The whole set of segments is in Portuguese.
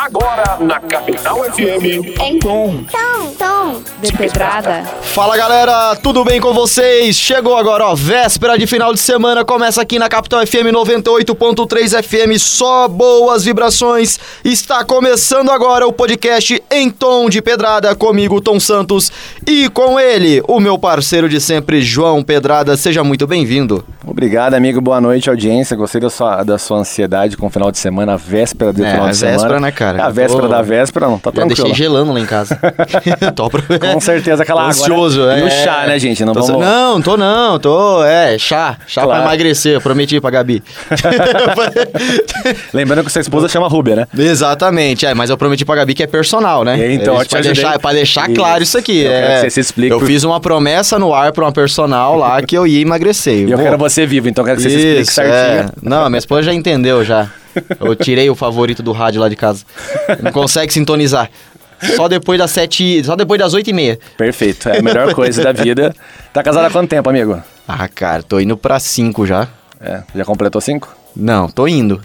Agora na Capital FM. Em tom. Tom, tom. De pedrada. Fala galera, tudo bem com vocês? Chegou agora, ó, véspera de final de semana, começa aqui na Capital FM 98.3 FM, só boas vibrações. Está começando agora o podcast Em Tom de Pedrada, comigo, Tom Santos, e com ele, o meu parceiro de sempre, João Pedrada. Seja muito bem-vindo. Obrigado, amigo. Boa noite, audiência. Gostei da sua, da sua ansiedade com o final de semana, a véspera do É, final a de semana. véspera, né, cara? A Eu véspera tô- da véspera, não, tá Já deixei tranquilo. gelando lá em casa. tô Com certeza aquela água, Ansioso, né? é. E o chá, né, gente? Não Tô- vamos... Não, tô não, tô. É, chá. Chá Claro. pra emagrecer, eu prometi pra Gabi. Lembrando que sua esposa chama Rúbia, né? Exatamente, é, mas eu prometi pra Gabi que é personal, né? E então, É eu isso, pra, deixar, pra deixar Isso. claro isso aqui. Eu é. você se explique Eu por- fiz uma promessa no ar pra uma personal lá que eu ia emagrecer. E eu quero você vivo, então quero que você se explique certinho. é. Não, minha esposa já entendeu já. Eu tirei o favorito do rádio lá de casa. Não consegue sintonizar. Só depois das sete. Só depois das oito e meia. Perfeito, é a melhor coisa da vida. Tá casado há quanto tempo, amigo? Ah, cara, tô indo pra cinco já. É, já completou cinco? Não, tô indo.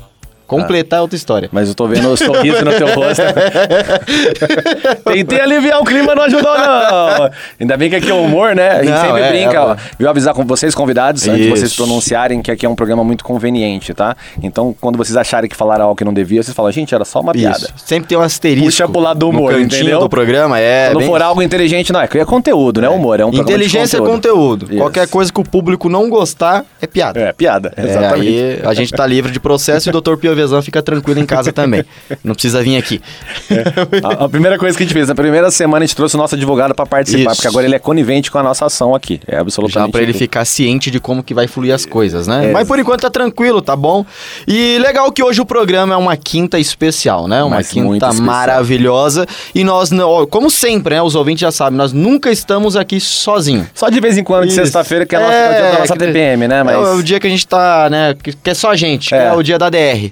Completar é outra história. Mas eu tô vendo o sorriso no teu rosto. Tentei aliviar o clima, não ajudou, não. Ainda bem que aqui é humor, né? A gente Não, sempre é, brinca, é, ó. Viu avisar com vocês, convidados, antes de vocês Isso. pronunciarem que aqui é um programa muito conveniente, tá? Então, quando vocês acharem que falaram algo que não devia, vocês falam, gente, era só uma piada. Isso. Sempre tem um asterisco. Puxa pro lado do humor, no cantinho entendeu? do programa, é. Quando bem for isso. algo inteligente, não, é que é conteúdo, né? Humor, é um programa de Inteligência é conteúdo. Isso. Qualquer coisa que o público não gostar é piada. É, piada, É, exatamente. aí a gente tá livre de processo e o Dr. Pio Vezan fica tranquilo em casa também. Não precisa vir aqui. A, a primeira coisa que a gente fez, na primeira semana a gente trouxe o nosso advogado pra participar, Isso. porque agora ele é conivente com a nossa ação aqui. É absolutamente Já pra ele ficar ciente de como que vai fluir as coisas, né? É. Mas por enquanto tá tranquilo, tá bom? E legal que hoje o programa é uma quinta especial, né? Uma Mas quinta maravilhosa. E nós, como sempre, né? Os ouvintes já sabem, nós nunca estamos aqui sozinhos. Só de vez em quando, de Isso. sexta-feira, que é, nossa, é o dia da nossa que- TPM, né? É Mas... o, o dia que a gente tá, né? Que, que é só a gente, que É. é o dia da DR.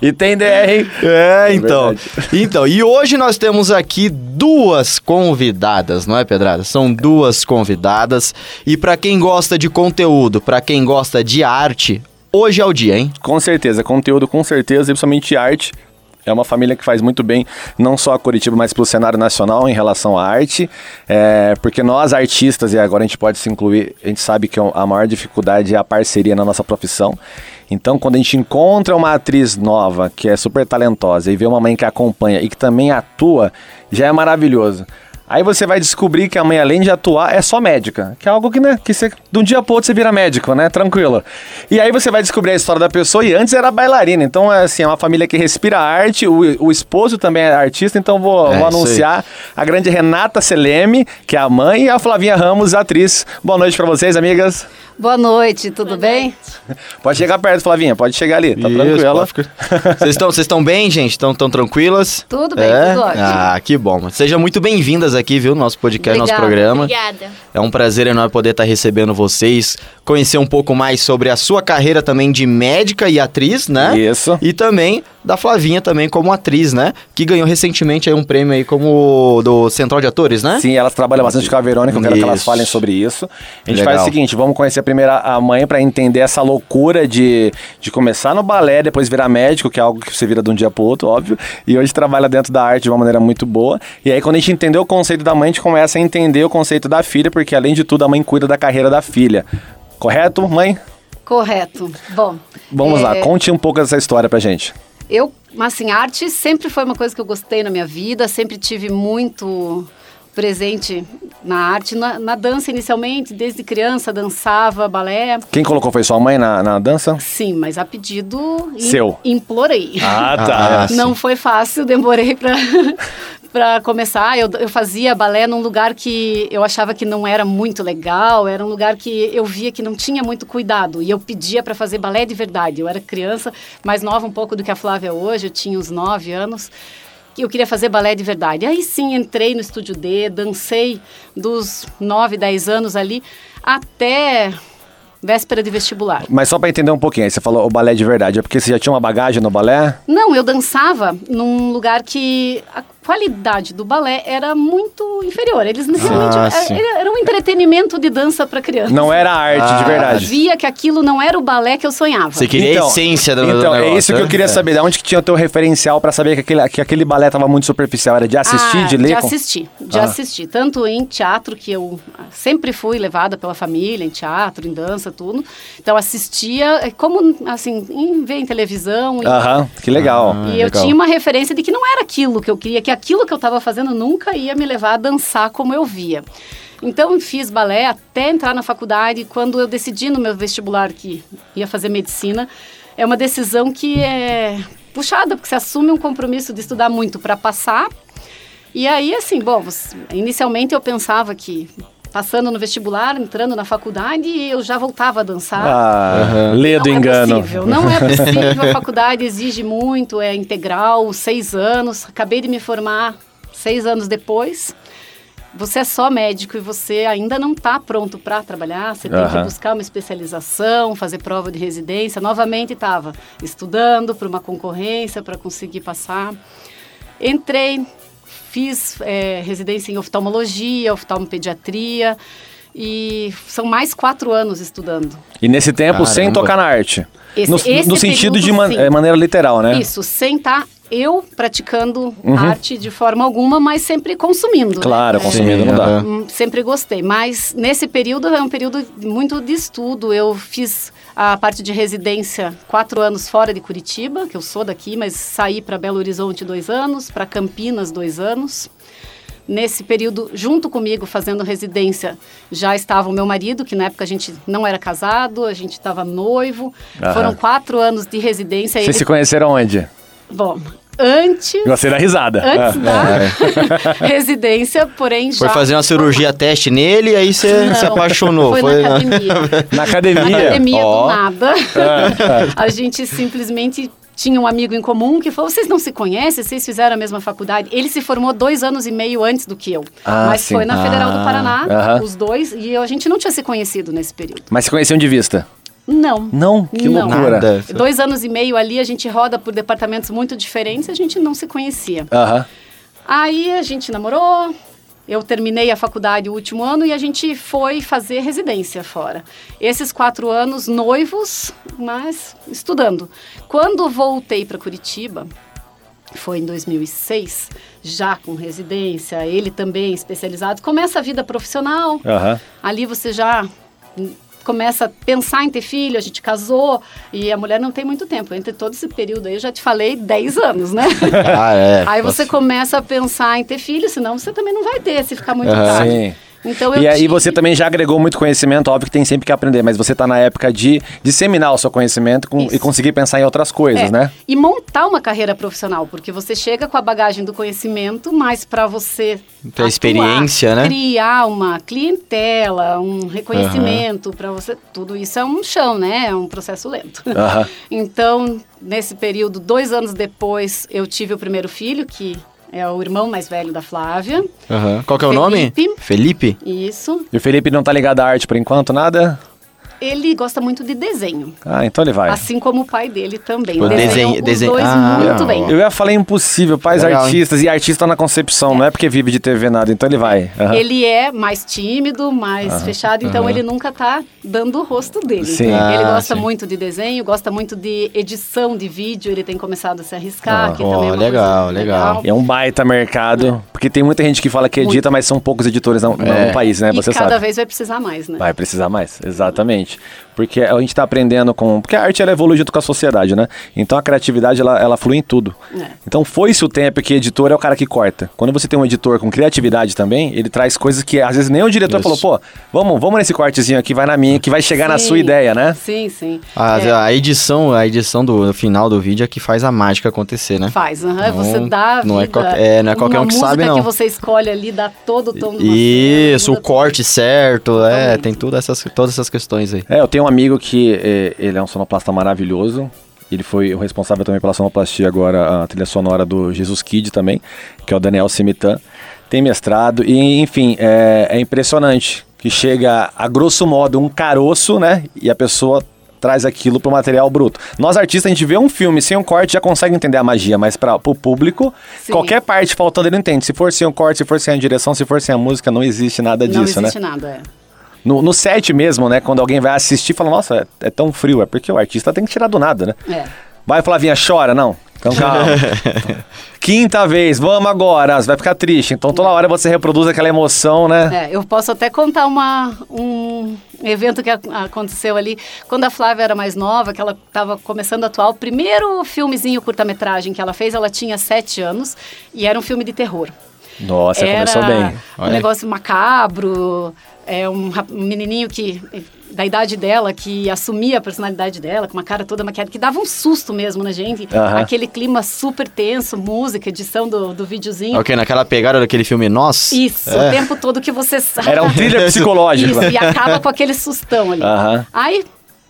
E tem DR, hein? É, então. verdade. então, e hoje nós temos aqui duas convidadas, não é, Pedrada? São duas convidadas. E pra quem gosta de conteúdo, pra quem gosta de arte, hoje é o dia, hein? Com certeza, conteúdo com certeza, e principalmente arte. É uma família que faz muito bem, não só a Curitiba, mas para o cenário nacional em relação à arte. É, porque nós, artistas, e agora a gente pode se incluir, a gente sabe que a maior dificuldade é a parceria na nossa profissão. Então, quando a gente encontra uma atriz nova, que é super talentosa, e vê uma mãe que acompanha e que também atua, já é maravilhoso. Aí você vai descobrir que a mãe, além de atuar, é só médica. Que é algo que, né, que você, de um dia pro outro você vira médico, né? Tranquilo. E aí você vai descobrir a história da pessoa e antes era bailarina. Então, é assim, é uma família que respira arte. O, o esposo também é artista, então vou, É, vou anunciar a grande Renata Seleme, que é a mãe, e a Flavinha Ramos, atriz. Boa noite pra vocês, amigas. Boa noite, tudo bem? Pode chegar perto, Flavinha, pode chegar ali, tá Isso, tranquila. Vocês estão vocês estão bem, gente? Estão tão tranquilas? Tudo bem, É? tudo ótimo. Ah, que bom. Sejam muito bem-vindas aqui, viu? Nosso podcast, nosso Obrigada, programa. Obrigada. É um prazer enorme poder estar recebendo vocês, conhecer um pouco mais sobre a sua carreira também de médica e atriz, né? Isso. E também da Flavinha também como atriz, né? Que ganhou recentemente aí um prêmio aí como do Central de Atores, né? Sim, elas trabalham bastante com a Verônica, eu quero que elas Isso. falem sobre isso. A gente Legal. faz o seguinte, vamos conhecer primeiro a mãe para entender essa loucura de, de começar no balé, depois virar médico, que é algo que você vira de um dia pro outro, óbvio. E hoje trabalha dentro da arte de uma maneira muito boa. E aí quando a gente entendeu o conceito da mãe, a gente começa a entender o conceito da filha, porque além de tudo a mãe cuida da carreira da filha. Correto, mãe? Correto. Bom. Vamos é, lá, conte um pouco dessa história pra gente. Eu, assim, arte sempre foi uma coisa que eu gostei na minha vida, sempre tive muito presente na arte, na, na dança inicialmente, desde criança dançava balé. Quem colocou foi sua mãe na, na dança? Sim, mas a pedido Seu. implorei. Ah, tá. sim. Não foi fácil, demorei pra, pra começar. Eu, eu fazia balé num lugar que eu achava que não era muito legal, era um lugar que eu via que não tinha muito cuidado. E eu pedia pra fazer balé de verdade. Eu era criança, mais nova um pouco do que a Flávia hoje, eu tinha uns 9 anos. eu queria fazer balé de verdade. Aí sim, entrei no Estúdio D, dancei dos 9, 10 anos ali até véspera de vestibular. Mas só pra entender um pouquinho, aí você falou o balé de verdade, é porque você já tinha uma bagagem no balé? Não, eu dançava num lugar que a- qualidade do balé era muito inferior. Eles realmente Ah, era, era um entretenimento de dança para criança. Não era arte, de Ah, verdade. Via que aquilo não era o balé que eu sonhava. Você queria a essência do, do Então, negócio, é isso que eu queria É. saber. De onde que tinha o teu referencial pra saber que aquele, que aquele balé tava muito superficial? Era de assistir, Ah, de ler? De com- assistir, de Ah. assistir. Tanto em teatro, que eu sempre fui levada pela família, em teatro, em dança, tudo. Então assistia, é como assim, em ver em televisão. e- Aham, que legal. E eu legal. tinha uma referência de que não era aquilo que eu queria, que aquilo que eu estava fazendo nunca ia me levar a dançar como eu via. Então, fiz balé até entrar na faculdade. Quando eu decidi no meu vestibular que ia fazer medicina, é uma decisão que é puxada, porque você assume um compromisso de estudar muito para passar. E aí, assim, bom, inicialmente eu pensava que passando no vestibular, entrando na faculdade, eu já voltava a dançar. Ah, lê do Não engano. É possível, não é possível. A faculdade exige muito, é integral, seis anos. Acabei de me formar seis anos depois. Você é só médico e você ainda não está pronto para trabalhar. Você tem Aham. que buscar uma especialização, fazer prova de residência. Novamente estava estudando para uma concorrência para conseguir passar. Entrei, fiz é, residência em oftalmologia, oftalmopediatria e são mais quatro anos estudando. E nesse tempo, sem Caramba. tocar na arte. Esse- no esse no sentido de man- sim. é, maneira literal, né? Isso, sem estar eu praticando Uhum. arte de forma alguma, mas sempre consumindo. né? Claro, É, consumindo não dá. aham. hum, Sempre gostei, mas nesse período é um período muito de estudo. Eu fiz a parte de residência quatro anos fora de Curitiba, que eu sou daqui, mas saí para Belo Horizonte dois anos, para Campinas dois anos. Nesse período, junto comigo, fazendo residência, já estava o meu marido, que na época a gente não era casado, a gente estava noivo. Aham. Foram quatro anos de residência. Vocês Ele- se conheceram onde? Bom, antes, Gostei da risada. antes Ah. da residência, porém já... Foi fazer uma cirurgia teste nele e aí você se apaixonou. Foi, na academia. Na Na academia. academia, Ó. do nada. a gente simplesmente tinha um amigo em comum que falou, vocês não se conhecem? Vocês fizeram a mesma faculdade? Ele se formou dois anos e meio antes do que eu. Ah, mas sim. foi na Federal Ah, do Paraná, aham. os dois, e a gente não tinha se conhecido nesse período. Mas se conheciam de vista? Não. Não? Que Não. loucura. Nada. Dois anos e meio ali, a gente roda por departamentos muito diferentes, a gente não se conhecia. Aham. Aí a gente namorou, eu terminei a faculdade o último ano e a gente foi fazer residência fora. Esses quatro anos noivos, mas estudando. Quando voltei para Curitiba, foi em 2006, já com residência, ele também especializado, começa a vida profissional. Aham. Ali você já começa a pensar em ter filho, a gente casou e a mulher não tem muito tempo. Entre todo esse período aí, eu já te falei 10 anos, né? Ah, é. Aí você começa a pensar em ter filho, senão você também não vai ter, se ficar muito Aham. tarde. Sim. Então eu E aí tive- você também já agregou muito conhecimento, óbvio que tem sempre que aprender, mas você tá na época de disseminar o seu conhecimento com- e conseguir pensar em outras coisas, É, né? E montar uma carreira profissional, porque você chega com a bagagem do conhecimento, mas para você Ter experiência, né? criar uma clientela, um reconhecimento para você, tudo isso é um chão, né? É um processo lento. Aham. Então, nesse período, dois anos depois, eu tive o primeiro filho, que é o irmão mais velho da Flávia. Aham. Qual que é o nome? Felipe. Felipe? Isso. E o Felipe não tá ligado à arte por enquanto, nada? Ele gosta muito de desenho. Ah, então ele vai. Assim como o pai dele também. Tipo, Desenham desenho- os desenho- dois Ah, muito bem. Eu ia falar impossível, pais Legal, hein? artistas e artista na concepção, não é porque vive de TV nada, então ele vai. Aham. Ele é mais tímido, mais fechado, então ele nunca tá dando o rosto dele. Sim. ele Ah, gosta sim. muito de desenho, gosta muito de edição de vídeo, ele tem começado a se arriscar, Ah, que ó, também é legal, coisa legal. É um baita mercado, porque tem muita gente que fala que edita, mas são poucos editores no, no- É. no país, né? E Você cada sabe. vez vai precisar mais, né? Vai precisar mais, exatamente. which Porque a gente tá aprendendo com. Porque a arte ela evolui junto com a sociedade, né? Então a criatividade ela, ela flui em tudo. É. Então foi-se o tempo que editor é o cara que corta. Quando você tem um editor com criatividade também, ele traz coisas que às vezes nem o diretor Isso. falou, pô, vamos, vamos nesse cortezinho aqui, vai na minha, que vai chegar na Sim. sua ideia, né? Sim, sim. A, É, a edição, a edição do, do final do vídeo é que faz a mágica acontecer, né? Faz, aham, Não- você dá não é é, não é qualquer Uma um que música sabe, não. que você escolhe ali, dá todo o tom uma Isso, o corte certo, é, Totalmente. tem tudo essas, todas essas questões aí. É, eu tenho um amigo que é, ele é um sonoplasta maravilhoso. Ele foi o responsável também pela sonoplastia agora, a trilha sonora do Jesus Kid também, que é o Daniel Simitan. Tem mestrado e, enfim, é, é impressionante que chega a grosso modo um caroço, né? E a pessoa traz aquilo pro material bruto. Nós artistas, a gente vê um filme sem um corte, já consegue entender a magia, mas para o público, Sim. qualquer parte faltando ele não entende. Se for sem um corte, se for sem a direção, se for sem a música, não existe nada Não disso, né? existe nada, é. No, no set mesmo, né? Quando alguém vai assistir, fala, nossa, é, é tão frio. É porque o artista tem que tirar do nada, né? É. Vai, Flavinha, chora, não. Então calma. Quinta vez, vamos agora. Você vai ficar triste. Então toda hora você reproduz aquela emoção, né? É, eu posso até contar uma, um evento que aconteceu ali. Quando a Flávia era mais nova, que ela estava começando a atuar, o primeiro filmezinho curta-metragem que ela fez, ela tinha sete anos e era um filme de terror. Nossa, era começou bem. um Olha. negócio macabro, é um, um menininho que da idade dela que assumia a personalidade dela com uma cara toda maquiada que dava um susto mesmo na gente Aham. aquele clima super tenso música edição do, do videozinho Ok, naquela pegada daquele filme Nós. isso, É. o tempo todo que você sabe. Era um thriller psicológico. Isso, e acaba com aquele sustão ali. Aham. Aí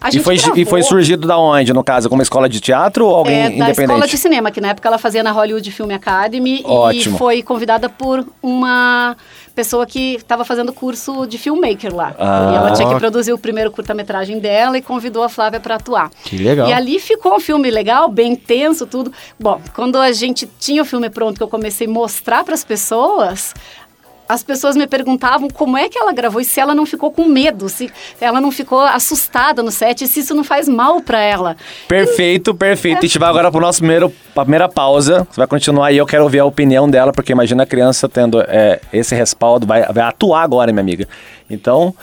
E gente foi, gravou, e foi surgido da onde, no caso? Como escola de teatro ou alguém é, da independente? escola de cinema, que na época ela fazia na Hollywood Film Academy Ótimo. e foi convidada por uma pessoa que estava fazendo curso de filmmaker lá. Ah. E ela tinha que produzir o primeiro curta-metragem dela e convidou a Flávia para atuar. Que legal. E ali ficou um filme legal, bem tenso, tudo. Bom, quando a gente tinha o filme pronto, que eu comecei a mostrar para as pessoas, as pessoas me perguntavam como é que ela gravou e se ela não ficou com medo, se ela não ficou assustada no set, e se isso não faz mal para ela. Perfeito, perfeito. A gente vai agora pro nosso primeiro, pra primeira pausa. Você vai continuar aí, eu quero ouvir a opinião dela, porque imagina a criança tendo é, esse respaldo, vai, vai atuar agora, minha amiga. Então,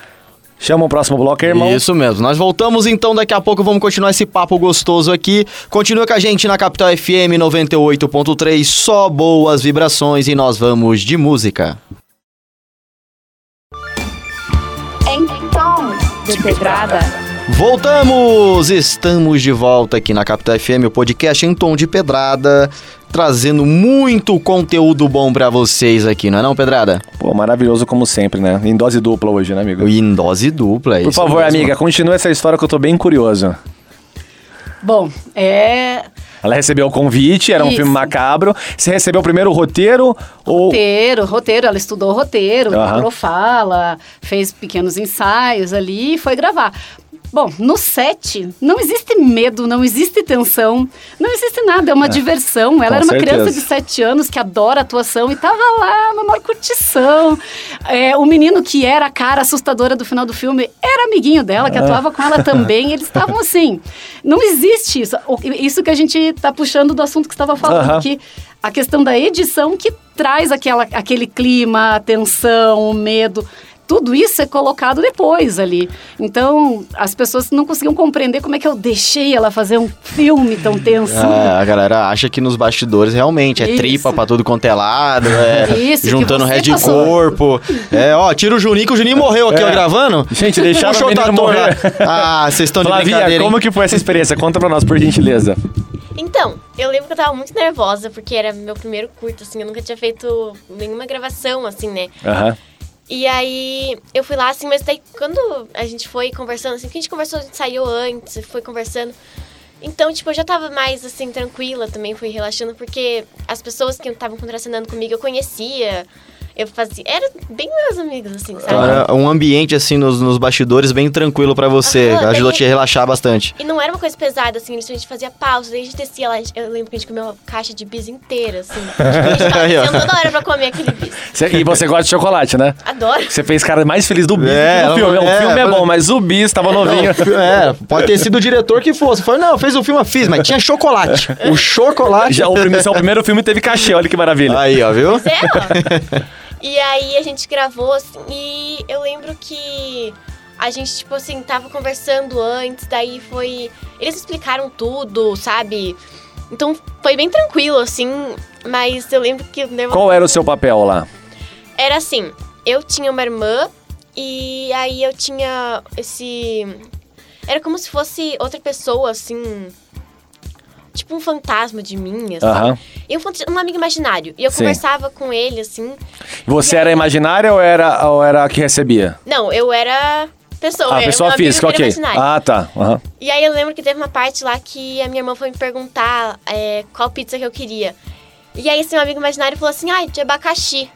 chama o próximo bloco, irmão. Isso mesmo. Nós voltamos então daqui a pouco, vamos continuar esse papo gostoso aqui. Continua com a gente na Capital FM 98.3, só boas vibrações e nós vamos de música. Pedrada. Voltamos! Estamos de volta aqui na Capital FM, o podcast em tom de pedrada, trazendo muito conteúdo bom pra vocês aqui, não é não, Pedrada? Pô, maravilhoso como sempre, né? Em dose dupla hoje, né, amigo? Em dose dupla, é Por isso favor, mesmo. amiga, continue essa história que eu tô bem curioso. Bom, é Ela recebeu o convite, era um Isso. filme macabro. Você recebeu primeiro o roteiro ou... roteiro, roteiro, ela estudou roteiro, decorou fala, fez pequenos ensaios ali e foi gravar. Bom, no set não existe medo, não existe tensão, não existe nada, é uma diversão. Ela com era uma certeza. criança de 7 anos que adora atuação e tava lá na maior curtição. É, o menino que era a cara assustadora do final do filme era amiguinho dela, que Ah. atuava com ela também. Eles estavam assim. Não existe isso. Isso que a gente tá puxando do assunto que você estava falando, Aham. que a questão da edição que traz aquela, aquele clima, a tensão, o medo. Tudo isso é colocado depois ali. Então, as pessoas não conseguiam compreender como é que eu deixei ela fazer um filme tão tenso. É, a galera acha que nos bastidores realmente é Isso. tripa pra tudo quanto é lado, é Isso, juntando ré de passou. corpo. É, ó, tira o Juninho, que o Juninho morreu aqui, É. ó, gravando. Gente, deixaram o menino morrer. Ah, vocês estão de Flavia, brincadeira, hein? como que foi essa experiência? Conta pra nós, por gentileza. Então, eu lembro que eu tava muito nervosa, porque era meu primeiro curto, assim, eu nunca tinha feito nenhuma gravação, assim, né? Aham. E aí eu fui lá, assim, mas daí quando a gente foi conversando, assim, porque a gente conversou, a gente saiu antes, foi conversando. Então, tipo, eu já tava mais, assim, tranquila também, fui relaxando, porque as pessoas que estavam contracenando comigo eu conhecia. Eu fazia. Era bem meus amigos, assim, sabe? Era um ambiente, assim, nos, nos bastidores bem tranquilo pra você. Aham, Ajudou a daí- te relaxar bastante. E não era uma coisa pesada, assim, a gente fazia pausa, daí a gente descia lá, eu lembro que a gente comeu uma caixa de bis inteira, assim. A gente tava descendo toda hora pra comer aquele bis. Cê- e você gosta de chocolate, né? Adoro. Você fez cara mais feliz do bis É, do filme. é, o filme é é, bom, mas o bis tava novinho. É, pode ter sido o diretor que fosse. Foi, não, fez o filme, eu fiz, mas tinha chocolate. O chocolate. Já o primeiro, seu primeiro filme teve cachê, olha que maravilha. Aí, ó, viu? É, ó. E aí a gente gravou, assim, e eu lembro que a gente, tipo assim, tava conversando antes, daí foi. Eles explicaram tudo, sabe? Então foi bem tranquilo, assim, mas eu lembro que Qual era o seu papel lá? era assim: eu tinha uma irmã, e aí eu tinha esse. Era como se fosse outra pessoa, assim. Tipo um fantasma de mim, assim. Aham. E um, fant- um amigo imaginário. E eu Sim. conversava com ele, assim. Você era imaginária ou era, ou era a que recebia? Não, eu era pessoa. Ah, eu pessoa física, ok. Ah, tá. Aham. E aí eu lembro que teve uma parte lá que a minha irmã foi me perguntar é, qual pizza que eu queria. E aí esse meu amigo imaginário falou assim, ai, de abacaxi.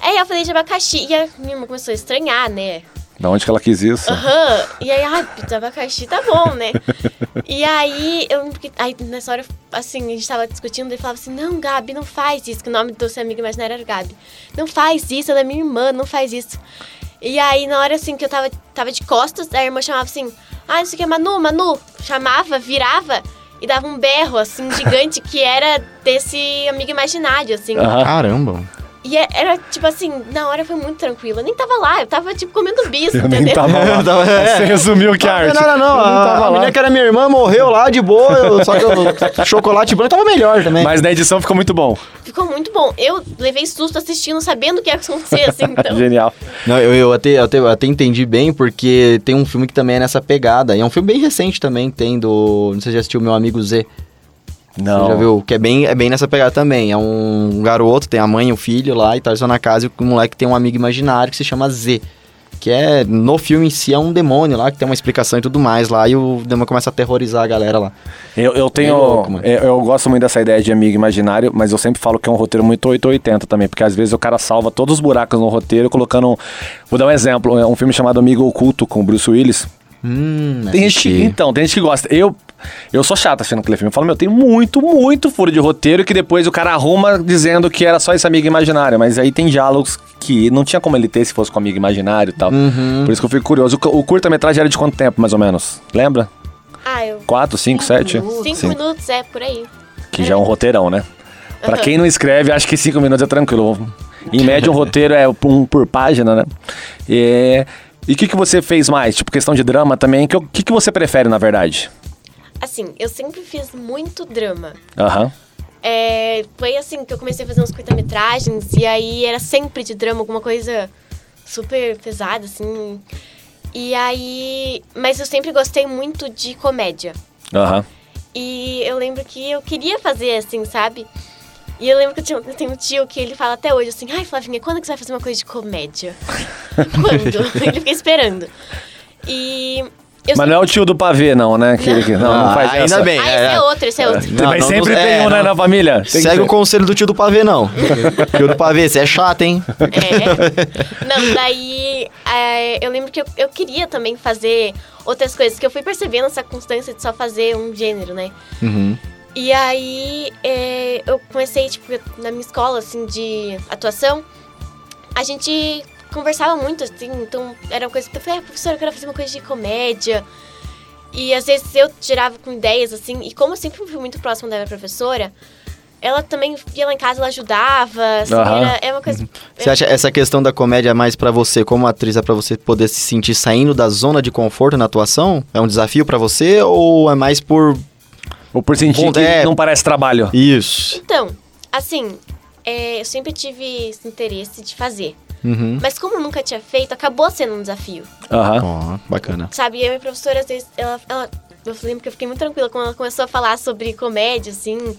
Aí eu falei de abacaxi. E a minha irmã começou a estranhar, né? Da onde que ela quis isso? Aham. E aí, ah, pizza abacaxi tá bom, né? e aí, eu que- aí nessa hora, assim, a gente tava discutindo, ele falava assim, não, Gabi, não faz isso, que o nome do seu amigo imaginário era Gabi. Não faz isso, ela é minha irmã, não faz isso. E aí, na hora, assim, que eu tava, tava de costas, a irmã chamava assim, ah, isso aqui é Manu, Manu. Chamava, virava e dava um berro, assim, gigante, que era desse amigo imaginário, assim. Aham. Caramba. E é- era, tipo assim, na hora foi muito tranquilo. Eu nem tava lá, eu tava, tipo, comendo bis, Eu entendeu? nem tava lá. Eu tava- é. Você resumiu que é arte. Não, não, não. Eu A, a menina que era minha irmã morreu lá de boa, eu- só que o chocolate branco tava melhor também. Mas na edição ficou muito bom. Ficou muito bom. Eu levei susto assistindo, sabendo o que ia acontecer, assim, então. Genial. Não, eu, eu até, eu até, eu até entendi bem, porque tem um filme que também é nessa pegada. E é um filme bem recente também, tem do. Não sei se já assistiu Meu Amigo Z. Não. Você já viu? Que é bem, é bem nessa pegada também. É um garoto, tem a mãe e o filho lá, e tá só na casa, e o moleque tem um amigo imaginário que se chama Z. Que é, no filme em si, é um demônio lá, que tem uma explicação e tudo mais lá, e o demônio começa a aterrorizar a galera lá. Eu, eu tenho. Bem louco, eu, eu gosto muito dessa ideia de amigo imaginário, mas eu sempre falo que é um roteiro muito 880 também, porque às vezes o cara salva todos os buracos no roteiro colocando. Vou dar um exemplo: é um filme chamado Amigo Oculto com o Bruce Willis. Hum, Tem gente que, então, tem gente que gosta. Eu, eu sou chato assistindo aquele filme. Eu falo, meu, tem muito, muito furo de roteiro que depois o cara arruma dizendo que era só esse amigo imaginário. Mas aí tem diálogos que não tinha como ele ter se fosse com amigo imaginário e tal. Por isso que eu fico curioso. O, o curta-metragem era de quanto tempo, mais ou menos? Lembra? Ah, eu. Quatro, cinco, sete? Cinco Cinco. minutos, é, por aí. Que já é um roteirão, né? Pra quem não escreve, acho que cinco minutos é tranquilo. Em média, um roteiro é um por página, né? E e o que, que você fez mais? Tipo, questão de drama também. O que, que, que você prefere, na verdade? Assim, eu sempre fiz muito drama. Aham. É, foi assim que eu comecei a fazer uns curta-metragens, e aí era sempre de drama, alguma coisa super pesada, assim. E aí. Mas eu sempre gostei muito de comédia. Aham. E eu lembro que eu queria fazer assim, sabe? E eu lembro que eu, tinha, eu tenho um tio que ele fala até hoje assim: ai, Flavinha, quando que você vai fazer uma coisa de comédia? quando? ele fica esperando. E. Eu Mas não é o tio do pavê, não, né? Que, que- não, não Ah, faz ainda essa. bem. Ah, esse é outro, esse é outro. Não, Mas não, sempre não- tem é, um, né, não. na família. Tem que Segue o conselho do tio do pavê, não. tio do pavê, você é chato, hein? É. Não, daí é, eu lembro que eu, eu queria também fazer outras coisas, que eu fui percebendo essa constância de só fazer um gênero, né? Uhum. E aí é, eu comecei, tipo, na minha escola, assim, de atuação, a gente conversava muito, assim, então era uma coisa que eu falei, ah, professora, eu quero fazer uma coisa de comédia. E às vezes eu tirava com ideias, assim, e como eu sempre fui muito próxima da minha professora, ela também ia lá em casa, ela ajudava, assim, era, é uma coisa... Você acha essa questão da comédia é mais pra você, como atriz, é pra você poder se sentir saindo da zona de conforto na atuação? É um desafio pra você ou é mais por Ou por sentir Bom, que é- não parece trabalho. isso? Então, assim, é, eu sempre tive esse interesse de fazer. Uhum. Mas como eu nunca tinha feito, acabou sendo um desafio. Aham. Ó, bacana. Sabe, e a minha professora, às vezes, ela, ela- eu lembro que eu fiquei muito tranquila quando ela começou a falar sobre comédia, assim,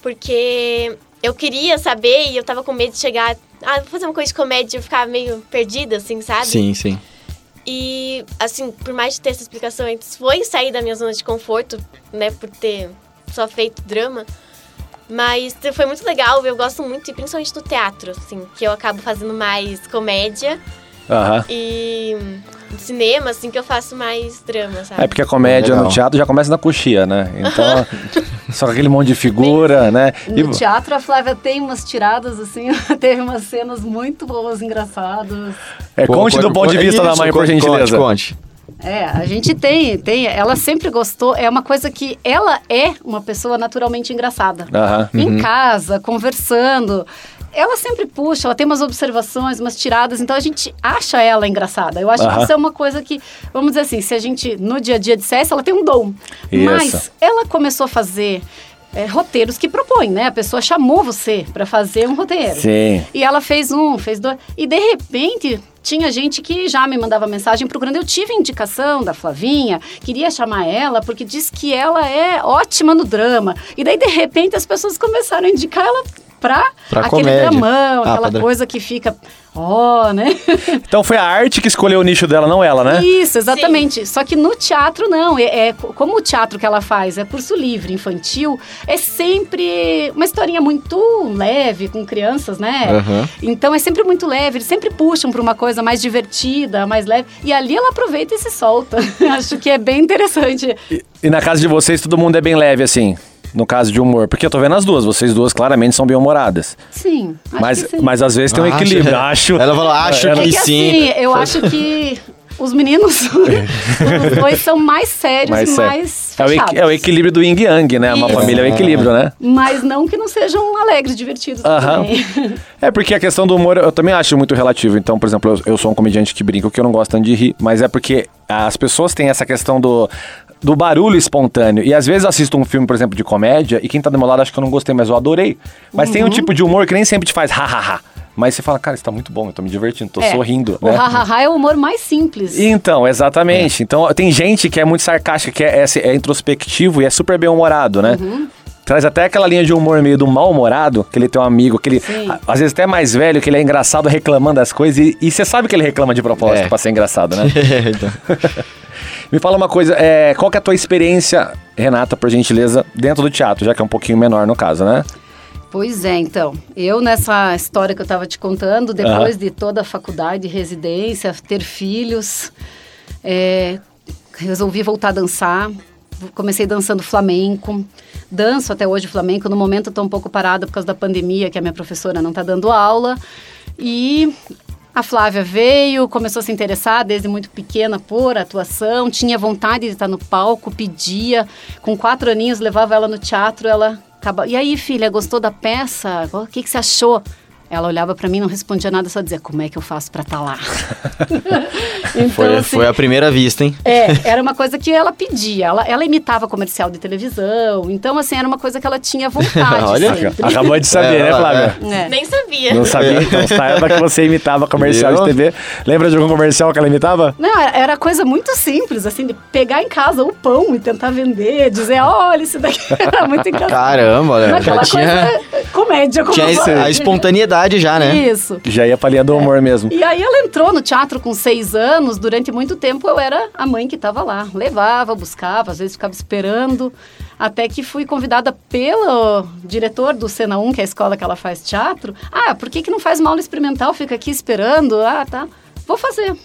porque eu queria saber e eu tava com medo de chegar, ah, vou fazer uma coisa de comédia e eu ficar meio perdida, assim, sabe? Sim, sim. E, assim, por mais de ter essa explicação antes, foi sair da minha zona de conforto, né, por ter só feito drama. Mas foi muito legal, eu gosto muito, e principalmente do teatro, assim, que eu acabo fazendo mais comédia Aham. e cinema, assim, que eu faço mais drama, sabe? É porque a comédia Legal. no teatro já começa na coxia, né? Então, só com aquele monte de figura, né? E- No teatro, a Flávia tem umas tiradas, assim, teve umas cenas muito boas, engraçadas. é, conte do ponto de vista da Isso, mãe, por gentileza. Conte, conte. É, a gente tem, tem, ela sempre gostou, é uma coisa que ela é uma pessoa naturalmente engraçada. Aham. Em casa, conversando, ela sempre puxa, ela tem umas observações, umas tiradas, então a gente acha ela engraçada. Eu acho Aham. que isso é uma coisa que, vamos dizer assim, se a gente no dia a dia dissesse, ela tem um dom. Isso. Mas ela começou a fazer é, roteiros que propõem, né? A pessoa chamou você para fazer um roteiro. Sim. E ela fez um, fez dois. E de repente tinha gente que já me mandava mensagem procurando. Eu tive indicação da Flavinha, queria chamar ela porque diz que ela é ótima no drama. E daí de repente as pessoas começaram a indicar ela pra, Pra aquele comédia. dramão, Ah, aquela coisa que fica, ó, né? Então foi a arte que escolheu o nicho dela, não ela, né? Isso, exatamente. Só que no teatro não. É, é- como o teatro que ela faz é curso livre, infantil, é sempre uma historinha muito leve com crianças, né? Aham. Então é sempre muito leve. Eles sempre puxam para uma coisa mais divertida, mais leve. E ali ela aproveita e se solta. Acho que é bem interessante. E na casa de vocês todo mundo é bem leve, assim, no caso de humor. Porque eu tô vendo as duas, vocês duas claramente são bem humoradas. Sim, Mas, sim. mas às vezes tem um Acho- equilíbrio, acho. Ela falou, acho Ela- É que que sim. assim, eu acho que os meninos, os dois são mais sérios Mais e sério. mais É o, é o equilíbrio do yin yang, né? Uma Isso. família é o equilíbrio, né? Mas não que não sejam alegres, divertidos Aham. também. É porque a questão do humor eu também acho muito relativo. Então, por exemplo, eu, eu sou um comediante que brinca que eu não gosto tanto de rir, mas é porque as pessoas têm essa questão do, do barulho espontâneo. E às vezes eu assisto um filme, por exemplo, de comédia, e quem tá do meu lado acha que eu não gostei, mas eu adorei. Mas tem um Uhum. tipo de humor que nem sempre te faz ha ha ha. Mas você fala, cara, isso tá muito bom, eu tô me divertindo, tô É. sorrindo. O né? ha-ha-ha é o humor mais simples. Então, exatamente. Então, tem gente que é muito sarcástica, que é, é- é introspectivo e é super bem-humorado, né? Uhum. Traz até aquela linha de humor meio do mal-humorado, que ele tem um amigo, que ele, Sim. a- às vezes até mais velho, que ele é engraçado reclamando das coisas, e, e você sabe que ele reclama de propósito É. pra ser engraçado, né? Então, Me fala uma coisa, é, qual que é a tua experiência, Renata, por gentileza, dentro do teatro, já que é um pouquinho menor no caso, né? Pois é, então. Eu, nessa história que eu estava te contando, depois de toda a faculdade, residência, ter filhos, é, resolvi voltar a dançar. Comecei dançando flamenco. Danço até hoje flamenco. No momento estou um pouco parada por causa da pandemia, que a minha professora não está dando aula. E a Flávia veio, começou a se interessar desde muito pequena por atuação, tinha vontade de estar no palco, pedia. Com quatro aninhos, levava ela no teatro, ela. E aí, filha, gostou da peça? O que, que você achou? Ela olhava pra mim, não respondia nada, só dizia, como é que eu faço pra estar lá? então, foi, assim, foi a primeira vista, hein? é, era uma coisa que ela pedia. Ela, ela imitava comercial de televisão. Então, assim, era uma coisa que ela tinha vontade Olha, sempre. Acabou de saber, É, né, Flávia? É. Nem sabia. Não sabia? Então saiba que você imitava comercial de TV. Lembra de algum comercial que ela imitava? Não, era- era coisa muito simples, assim, de pegar em casa o pão e tentar vender, dizer, olha, isso daqui era muito engraçado. Caramba, olha, Mas já tinha, coisa, comédia. como tinha a espontaneidade já, né? Isso. Já ia pra linha do humor mesmo. E aí ela entrou no teatro com seis anos, durante muito tempo eu era a mãe que estava lá. Levava, buscava, às vezes ficava esperando, até que fui convidada pelo diretor do Cena 1, que é a escola que ela faz teatro. Ah, por que, que não faz uma aula experimental, fica aqui esperando? Ah, tá. Vou fazer.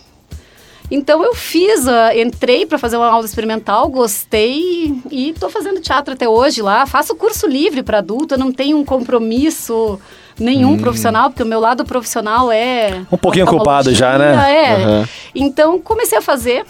Então eu fiz, ah, entrei para fazer uma aula experimental, gostei e estou fazendo teatro até hoje lá. Faço curso livre para adulto, eu não tenho um compromisso nenhum profissional, porque o meu lado profissional é Um pouquinho culpado já, né? É. Aham. Então comecei a fazer.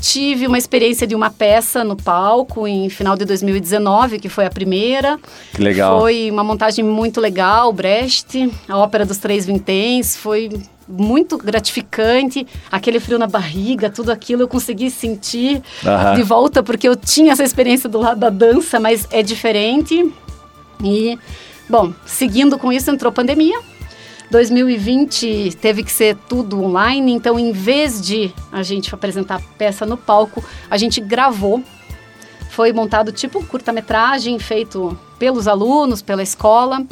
Tive uma experiência de uma peça no palco em final de 2019, que foi a primeira. Que legal. Foi uma montagem muito legal, Brecht, a Ópera dos Três Vinténs, foi muito gratificante, aquele frio na barriga, tudo aquilo eu consegui sentir Aham. de volta, porque eu tinha essa experiência do lado da dança, mas é diferente. E, bom, seguindo com isso, entrou pandemia. 2020 teve que ser tudo online, então em vez de a gente apresentar a peça no palco, a gente gravou. Foi montado tipo um curta-metragem feito pelos alunos, pela escola,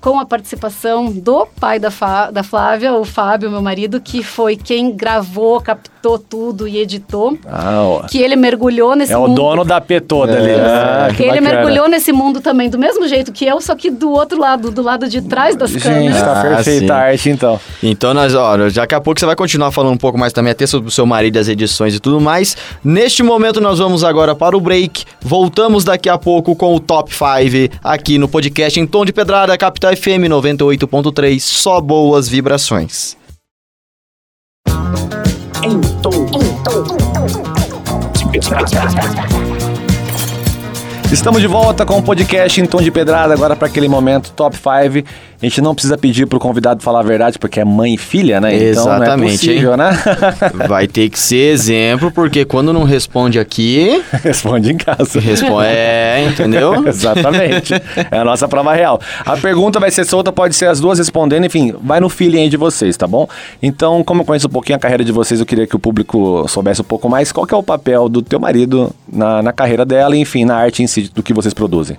com a participação do pai da, Fa- da Flávia, o Fábio, meu marido, que foi quem gravou, captou tudo e editou. Ah, ó. Que ele mergulhou nesse É o mundo. dono da P toda ali. Ah, que ele bacana. mergulhou nesse mundo também, do mesmo jeito que eu, só que do outro lado, do lado de trás das Gente, câmeras. tá Ah, perfeita a arte então. Então, nós, ó, daqui a pouco você vai continuar falando um pouco mais também até sobre o seu marido, as edições e tudo mais. Neste momento, nós vamos agora para o break. Voltamos daqui a pouco com o Top 5 aqui no podcast em Tom de Pedrada, Capital FM 98.3. Só boas vibrações. Em tom de pedrada. Estamos de volta com o podcast em tom de pedrada, agora para aquele momento top 5. A gente não precisa pedir pro convidado falar a verdade, porque é mãe e filha, né? Então não é Exatamente, possível, né? Vai ter que ser exemplo, porque quando não responde aqui, Responde em casa. responde. É, entendeu? Exatamente. É a nossa prova real. A pergunta vai ser solta, pode ser as duas respondendo, enfim, vai no feeling aí de vocês, tá bom? Então, como eu conheço um pouquinho a carreira de vocês, eu queria que o público soubesse um pouco mais qual que é o papel do teu marido na, na carreira dela e, enfim, na arte em si, do que vocês produzem.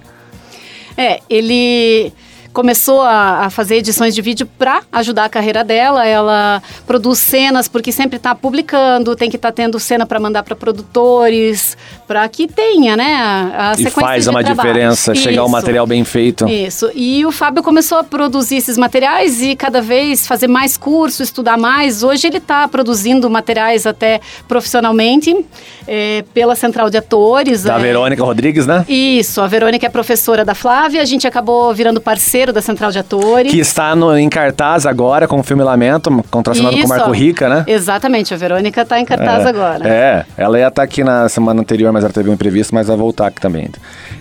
É, ele começou a, a fazer edições de vídeo para ajudar a carreira dela. Ela produz cenas porque sempre está publicando, tem que estar tendo cena para mandar para produtores, para que tenha, né, a, a E sequência faz de uma trabalhos. diferença, chegar o Isso. material bem feito. Isso. E o Fábio começou a produzir esses materiais e cada vez fazer mais curso, estudar mais. Hoje ele está produzindo materiais até profissionalmente eh, pela Central de Atores. Da eh, Verônica Rodrigues, né? Isso, a Verônica é professora da Flávia, a gente acabou virando parceiro da Central de Atores. Que está no, em cartaz agora com o filme Lamento, contracionado com o Isso. Marco Rica, né? Exatamente, a Verônica está em cartaz é, agora. É, ela ia estar aqui na semana anterior, mas ela teve um imprevisto, mas vai voltar aqui também.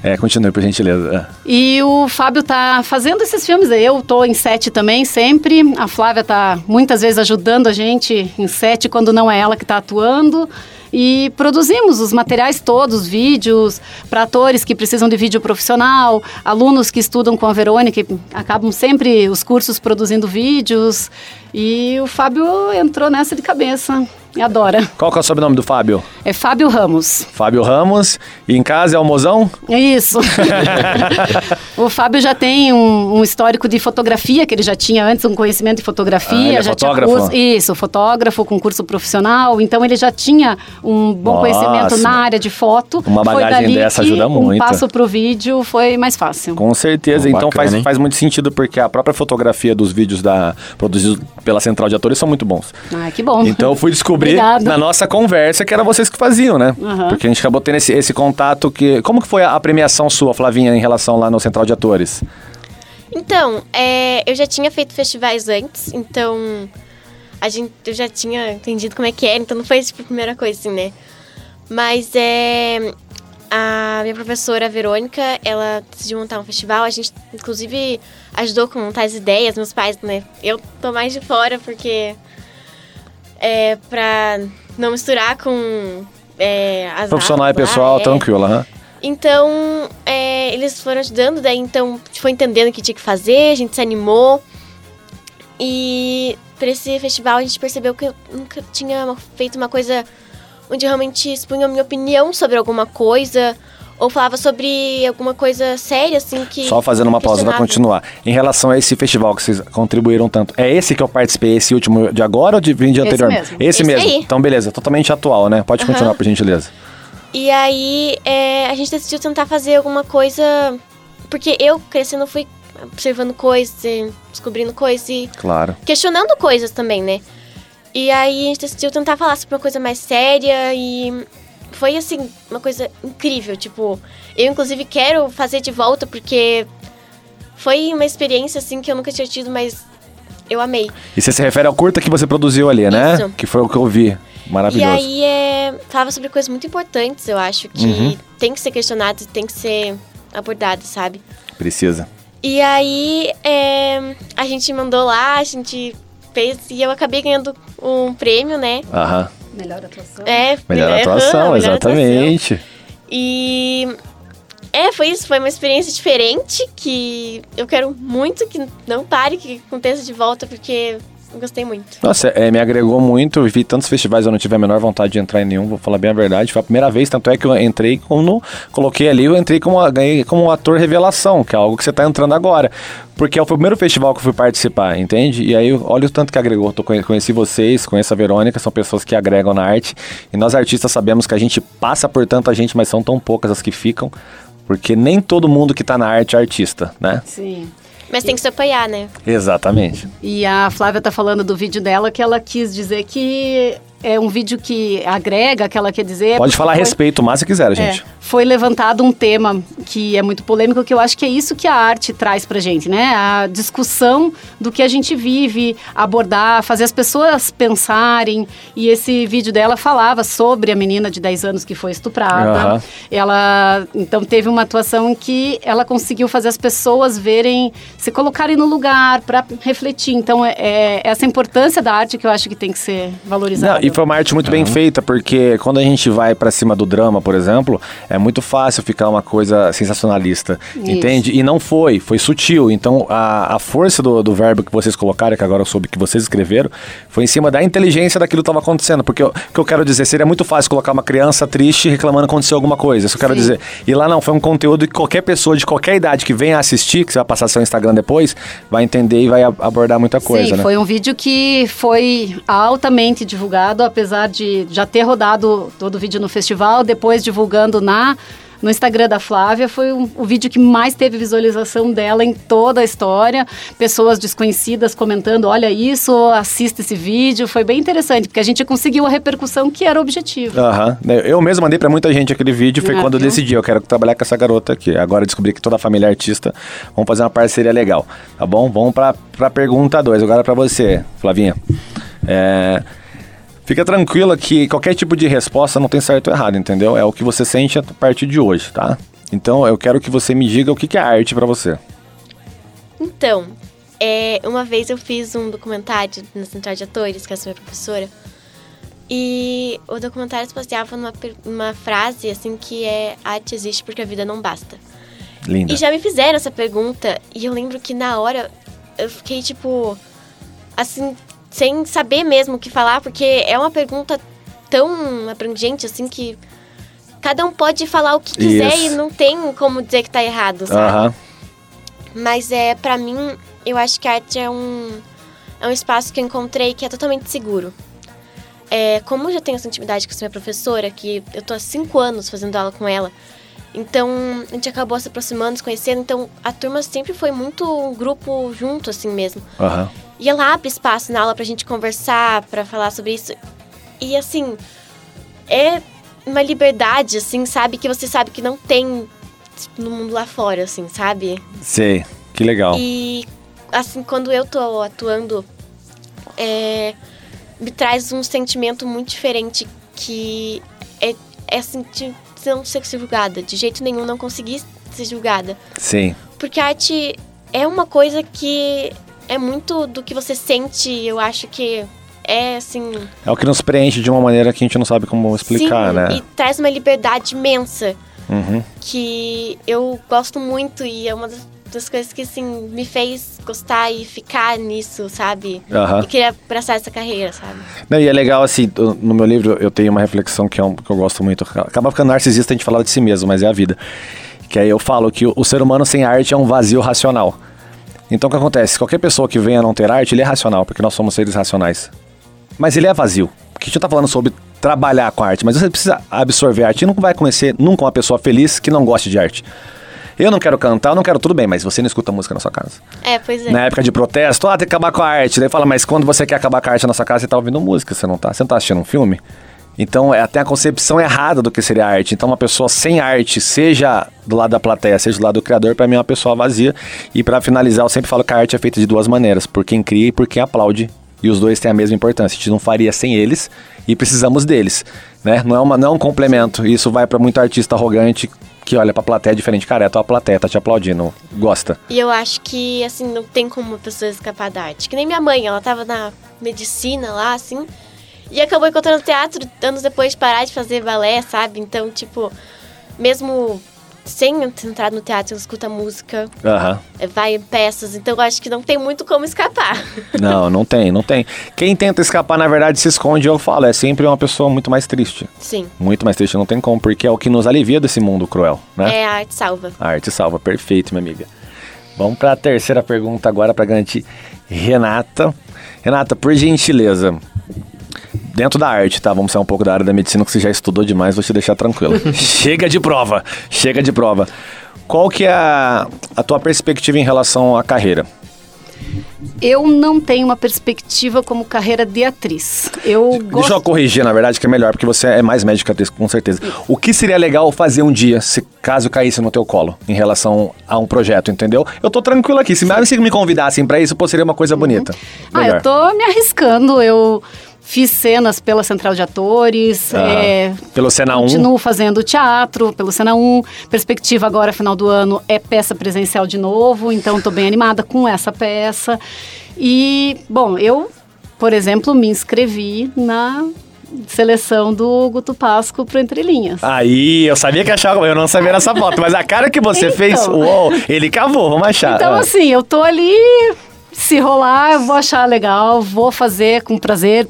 É, continue, por gentileza. E o Fábio tá fazendo esses filmes. Eu tô em set também, sempre. A Flávia tá muitas vezes ajudando a gente em set quando não é ela que tá atuando. E produzimos os materiais todos, vídeos para atores que precisam de vídeo profissional, alunos que estudam com a Verônica, e acabam sempre os cursos produzindo vídeos. E o Fábio entrou nessa de cabeça e adora. Qual que é o sobrenome do Fábio? É Fábio Ramos. Fábio Ramos. E em casa é o mozão? É Isso. o Fábio já tem um, um histórico de fotografia, que ele já tinha antes um conhecimento de fotografia. Ah, ele é já fotógrafo? Tinha curso, isso, fotógrafo com curso profissional. Então ele já tinha um bom Nossa. conhecimento na área de foto. Uma Foi bagagem dali dessa ajuda muito. Um passo pro vídeo foi mais fácil. Com certeza. Oh, então bacana, faz, hein? faz muito sentido, porque a própria fotografia dos vídeos da, produzidos pela Central de Atores são muito bons. Ah, que bom. Então eu fui descobrir na nossa conversa que era vocês que faziam, né? Aham. Porque a gente acabou tendo esse, esse contato que. Como que foi a, a premiação sua, Flavinha, em relação lá no Central de Atores? Então, é, eu já tinha feito festivais antes, então a gente, eu já tinha entendido como é que era, então não foi tipo, a primeira coisa assim, né? Mas é, a minha professora Verônica, ela decidiu montar um festival, a gente inclusive ajudou com montar as ideias, meus pais, né? Eu tô mais de fora porque é pra não misturar com é, as Profissional e lá, pessoal, é. tranquilo, aham. Então, é, eles foram ajudando, daí então foi entendendo o que tinha que fazer, a gente se animou. E para esse festival a gente percebeu que eu nunca tinha feito uma coisa onde realmente expunha a minha opinião sobre alguma coisa, ou falava sobre alguma coisa séria, assim, que. Só fazendo uma pausa pra questionava. continuar. Em relação a esse festival que vocês contribuíram tanto, é esse que eu participei, esse último de agora ou de de Esse anterior? mesmo. Esse Esse mesmo. aí. Então, beleza, totalmente atual, né? Pode continuar, por gentileza. E aí é, a gente decidiu tentar fazer alguma coisa. Porque eu, crescendo, fui observando coisas, descobrindo coisas e Claro. questionando coisas também, né? E aí a gente decidiu tentar falar sobre uma coisa mais séria e foi assim, uma coisa incrível, tipo, eu inclusive quero fazer de volta porque foi uma experiência assim que eu nunca tinha tido, mas eu amei. E você se refere ao curta que você produziu ali, né? Isso. Que foi o que eu vi. Maravilhoso. E aí é, falava sobre coisas muito importantes, eu acho, que Uhum. tem que ser questionadas e tem que ser abordadas, sabe? Precisa. E aí é, a gente mandou lá, a gente fez e eu acabei ganhando um prêmio, né? Aham. Melhor atuação. É, Melhor aham, atuação, melhor atuação. exatamente. E é, foi isso, foi uma experiência diferente que eu quero muito que não pare, que aconteça de volta, porque gostei muito. Nossa, é, me agregou muito. Vi tantos festivais, eu não tive a menor vontade de entrar em nenhum, vou falar bem a verdade. Foi a primeira vez, tanto é que eu entrei como. Coloquei ali, eu entrei como, ganhei como um ator revelação, que é algo que você tá entrando agora. Porque foi o primeiro festival que eu fui participar, entende? E aí, olha o tanto que agregou. Tô, conhe- conheci vocês, conheço a Verônica, são pessoas que agregam na arte. E nós artistas sabemos que a gente passa por tanta gente, mas são tão poucas as que ficam. Porque nem todo mundo que tá na arte é artista, né? Sim. Mas tem que se apoiar, né? Exatamente. E a Flávia tá falando do vídeo dela que ela quis dizer que é um vídeo que agrega, que ela quer dizer. Pode falar a foi- respeito o mais se quiser, gente. É, foi levantado um tema que é muito polêmico, que eu acho que é isso que a arte traz pra gente, né? A discussão do que a gente vive, abordar, fazer as pessoas pensarem. E esse vídeo dela falava sobre a menina de 10 anos que foi estuprada. Aham. Ela, então, teve uma atuação em que ela conseguiu fazer as pessoas verem, se colocarem no lugar para refletir. Então, é, é essa importância da arte que eu acho que tem que ser valorizada. Não, E foi uma arte muito bem feita, porque quando a gente vai pra cima do drama, por exemplo, é muito fácil ficar uma coisa sensacionalista, Isso. entende? E não foi, foi sutil. Então a, a força do, do verbo que vocês colocaram, que agora eu soube que vocês escreveram, foi em cima da inteligência daquilo que estava acontecendo. Porque o que eu quero dizer, seria muito fácil colocar uma criança triste reclamando que aconteceu alguma coisa, isso eu quero Sim. dizer. E lá não, foi um conteúdo que qualquer pessoa de qualquer idade que venha assistir, que você vai passar seu Instagram depois, vai entender e vai abordar muita coisa, Sim, né? foi um vídeo que foi altamente divulgado, apesar de já ter rodado todo o vídeo no festival, depois divulgando na no Instagram da Flávia, foi um- o vídeo que mais teve visualização dela em toda a história. Pessoas desconhecidas comentando, olha isso, assista esse vídeo. Foi bem interessante, porque a gente conseguiu a repercussão que era o objetivo. Aham. Eu mesmo mandei pra muita gente aquele vídeo, foi Ah, quando eu viu? decidi, eu quero trabalhar com essa garota aqui. Agora eu descobri que toda a família é artista, vamos fazer uma parceria legal, tá bom? Vamos pra, pra pergunta 2, agora pra você, Flavinha. É, Fica tranquila que qualquer tipo de resposta não tem certo ou errado, entendeu? É o que você sente a partir de hoje, tá? Então eu quero que você me diga o que é arte pra você. Então, é, uma vez eu fiz um documentário na Central de Atores, que é a minha professora, e o documentário se baseava numa, numa frase, assim, que é arte existe porque a vida não basta. Linda. E já me fizeram essa pergunta, e eu lembro que na hora eu fiquei, tipo, assim, sem saber mesmo o que falar, porque é uma pergunta tão abrangente, assim, que cada um pode falar o que quiser Isso. e não tem como dizer que tá errado, sabe? Mas é, para mim, eu acho que a arte é um, é um espaço que eu encontrei que é totalmente seguro. É, como eu já tenho essa intimidade com essa minha professora, que eu tô há cinco anos fazendo aula com ela, então a gente acabou se aproximando, se conhecendo, então a turma sempre foi muito um grupo junto, assim mesmo. Aham. E ela abre espaço na aula pra gente conversar, pra falar sobre isso. E assim, é uma liberdade, assim, sabe? Que você sabe que não tem no mundo lá fora, assim, sabe? Sei. Que legal. E assim, quando eu tô atuando, é, me traz um sentimento muito diferente que é, é sentir não ser julgada. De jeito nenhum não conseguir ser julgada. Sim. Porque a arte é uma coisa que é muito do que você sente, eu acho que é assim. É o que nos preenche de uma maneira que a gente não sabe como explicar, sim, né? E traz uma liberdade imensa Uhum. que eu gosto muito e é uma das, das coisas que assim me fez gostar e ficar nisso, sabe? Aham. E queria abraçar essa carreira, sabe? Não, e é legal, assim, no meu livro eu tenho uma reflexão que, é um, que eu gosto muito. Acaba ficando narcisista a gente falar de si mesmo, mas é a vida. Que aí eu falo que o, o ser humano sem arte é um vazio racional. Então o que acontece? Qualquer pessoa que venha não ter arte, ele é racional, porque nós somos seres racionais. Mas ele é vazio. Porque a gente tá falando sobre trabalhar com arte, mas você precisa absorver arte. E não vai conhecer nunca uma pessoa feliz que não goste de arte. Eu não quero cantar, eu não quero tudo bem, mas você não escuta música na sua casa. É, pois é. Na época de protesto, ah, tem que acabar com a arte. Daí fala, mas quando você quer acabar com a arte na sua casa, você tá ouvindo música, você não tá? Você não tá assistindo um filme? Então, é até a concepção errada do que seria arte. Então, uma pessoa sem arte, seja do lado da plateia, seja do lado do criador, pra mim é uma pessoa vazia. E pra finalizar, eu sempre falo que a arte é feita de duas maneiras, por quem cria e por quem aplaude. E os dois têm a mesma importância. A gente não faria sem eles e precisamos deles, né? Não é, uma, não é um complemento. Isso vai pra muito artista arrogante que olha pra plateia diferente. Cara, é a tua plateia, tá te aplaudindo, gosta. E eu acho que, assim, não tem como uma pessoa escapar da arte. Que nem minha mãe, ela tava na medicina lá, assim, e acabou encontrando teatro anos depois de parar de fazer balé, sabe? Então, tipo, mesmo sem ter entrado no teatro, ela escuta música, é, vai em peças, então eu acho que não tem muito como escapar. Não, não tem, não tem. Quem tenta escapar, na verdade, se esconde, eu falo, é sempre uma pessoa muito mais triste. Sim, Muito mais triste, não tem como, porque é o que nos alivia desse mundo cruel, né? é a arte salva. A arte salva, perfeito, minha amiga. Vamos para a terceira pergunta agora para garantir Renata. Renata, por gentileza, dentro da arte, tá? Vamos sair um pouco da área da medicina que você já estudou demais, vou te deixar tranquilo. chega de prova, chega de prova. Qual que é a, a tua perspectiva em relação à carreira? Eu não tenho uma perspectiva como carreira de atriz. Eu Deixa eu gosto. corrigir, na verdade, que é melhor, porque você é mais médica atriz, com certeza. O que seria legal fazer um dia, se caso caísse no teu colo, em relação a um projeto, entendeu? Eu tô tranquilo aqui. Se mais me convidassem pra isso, pô, seria uma coisa bonita. Ah, Melhor. eu tô me arriscando. Eu fiz cenas pela Central de Atores. Aham. é, Pelo Sena 1. Continuo fazendo teatro pelo Sena 1. Perspectiva agora, final do ano, é peça presencial de novo. Então, estou bem animada com essa peça. E, bom, eu, por exemplo, me inscrevi na seleção do Guto Pasco pro Entre Linhas. Aí, eu sabia que achava, eu não sabia nessa foto, mas a cara que você Então. fez, uou, ele cavou, vamos achar. Então, Ah. assim, eu tô ali. Se rolar, eu vou achar legal, vou fazer com prazer.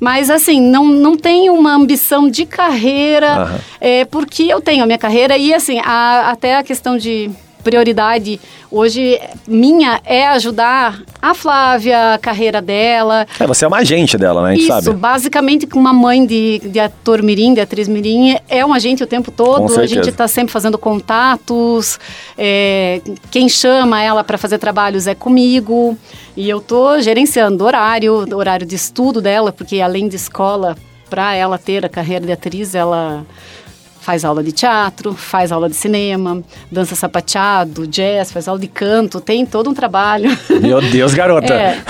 Mas, assim, não, não tenho uma ambição de carreira, Aham. é, porque eu tenho a minha carreira e, assim, a- até a questão de prioridade hoje minha é ajudar a Flávia, a carreira dela. É, você é uma agente dela, né? A gente Isso, sabe. basicamente, uma mãe de, de ator mirim, de atriz mirim, é um agente o tempo todo. A gente está sempre fazendo contatos. é, quem chama ela para fazer trabalhos é comigo. E eu tô gerenciando horário, horário de estudo dela, porque além de escola, para ela ter a carreira de atriz, ela faz aula de teatro, faz aula de cinema, dança sapateado, jazz, faz aula de canto, tem todo um trabalho. Meu Deus, garota. É,